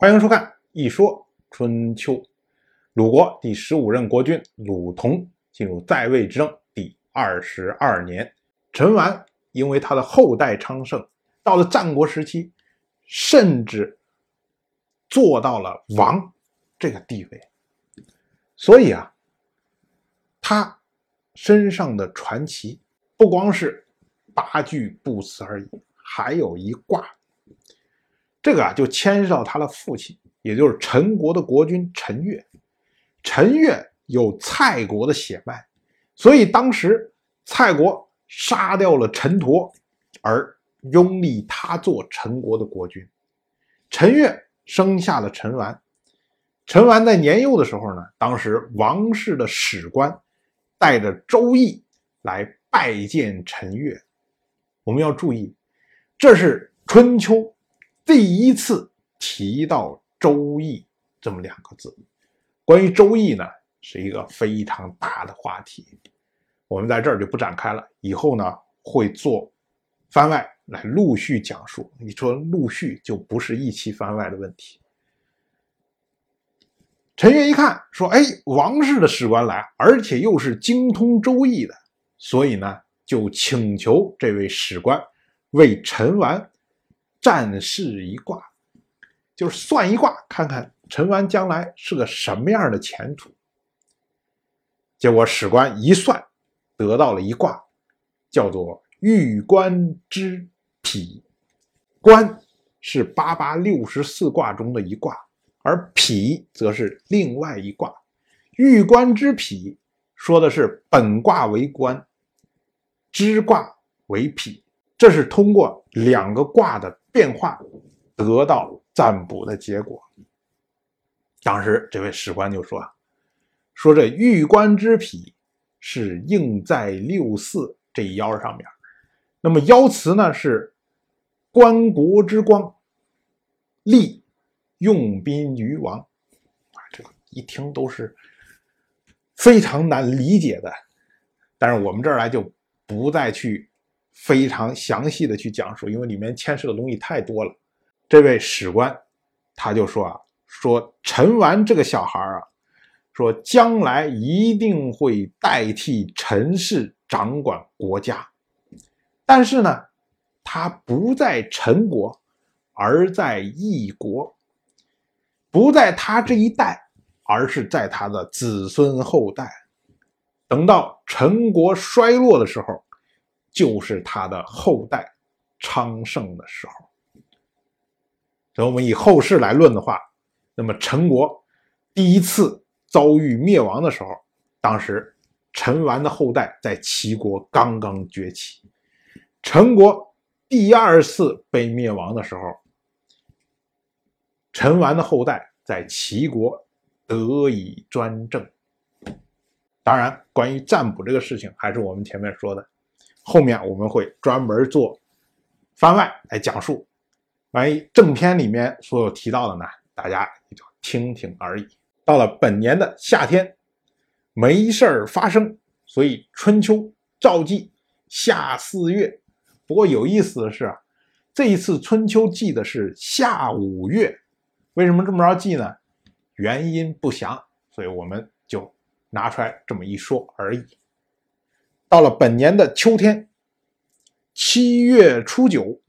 欢迎收看《一说春秋》。鲁国第十五任国君鲁同进入在位执政第二十二年，陈完因为他的后代昌盛，到了战国时期，甚至做到了王这个地位。所以啊，他身上的传奇不光是八句不辞而已，还有一卦。这个啊，就牵涉到他的父亲，也就是陈国的国君陈越。陈越有蔡国的血脉，所以当时蔡国杀掉了陈佗，而拥立他做陈国的国君。陈越生下了陈完。陈完在年幼的时候呢，当时王室的史官带着周易来拜见陈越。我们要注意，这是春秋。第一次提到《周易》这么两个字，关于《周易》呢，是一个非常大的话题，我们在这儿就不展开了。以后呢，会做番外来陆续讲述。你说陆续就不是一期番外的问题。陈越一看说：“哎，王室的史官来，而且又是精通《周易》的，所以呢，就请求这位史官为陈完。”占士一卦，就是算一卦，看看陈完将来是个什么样的前途。结果史官一算，得到了一卦，叫做“玉官之匹”。官是八八六十四卦中的一卦，而匹则是另外一卦。玉官之匹说的是本卦为官，之卦为匹。这是通过两个卦的。变化得到占卜的结果。当时这位史官就说：“说这玉官之匹是应在六四这一爻上面，那么爻辞呢是关国之光，利用宾于王。啊，这个一听都是非常难理解的。但是我们这儿来就不再去。”非常详细的去讲述，因为里面牵涉的东西太多了。这位史官他就说啊，说陈完这个小孩啊，说将来一定会代替陈氏掌管国家，但是呢，他不在陈国，而在异国，不在他这一代，而是在他的子孙后代。等到陈国衰落的时候。就是他的后代昌盛的时候。所以，我们以后世来论的话，那么陈国第一次遭遇灭亡的时候，当时陈完的后代在齐国刚刚崛起；陈国第二次被灭亡的时候，陈完的后代在齐国得以专政。当然，关于占卜这个事情，还是我们前面说的。后面我们会专门做番外来讲述，万一正片里面所有提到的呢，大家也就听听而已。到了本年的夏天，没事儿发生，所以春秋照记夏四月。不过有意思的是啊，这一次春秋记的是夏五月，为什么这么着记呢？原因不详，所以我们就拿出来这么一说而已。到了本年的秋天，七月初九，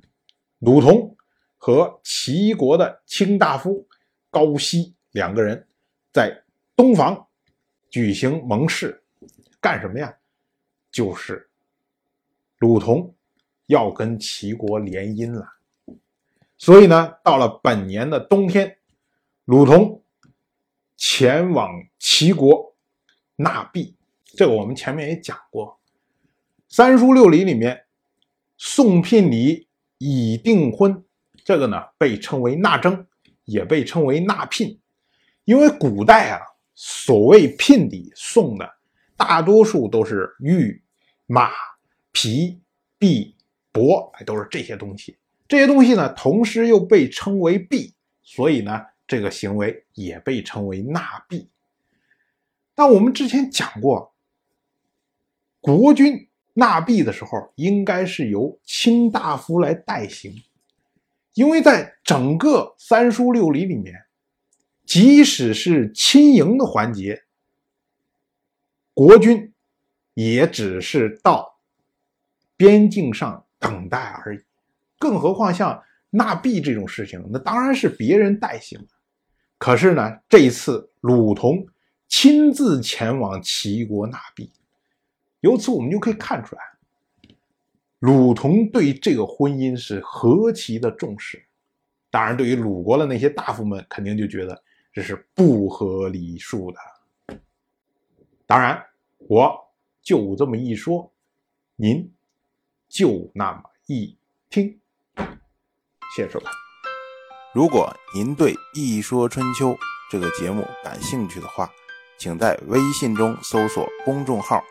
鲁同和齐国的卿大夫高息两个人在东房举行盟誓，干什么呀？就是鲁同要跟齐国联姻了。所以呢，到了本年的冬天，鲁同前往齐国纳币。这个我们前面也讲过。三书六礼里面，送聘礼已订婚，这个呢被称为纳征，也被称为纳聘。因为古代啊，所谓聘礼送的大多数都是玉、马、皮、璧、帛，都是这些东西。这些东西呢，同时又被称为币，所以呢，这个行为也被称为纳币。但我们之前讲过，国君。纳币的时候，应该是由卿大夫来代行，因为在整个三书六礼里面，即使是亲迎的环节，国君也只是到边境上等待而已。更何况像纳币这种事情，那当然是别人代行。可是呢，这一次鲁同亲自前往齐国纳币，由此我们就可以看出来。鲁同对这个婚姻是何其的重视，当然，对于鲁国的那些大夫们，肯定就觉得这是不合礼数的。当然，我就这么一说，您就那么一听。谢谢收看。如果您对《一说春秋》这个节目感兴趣的话，请在微信中搜索公众号“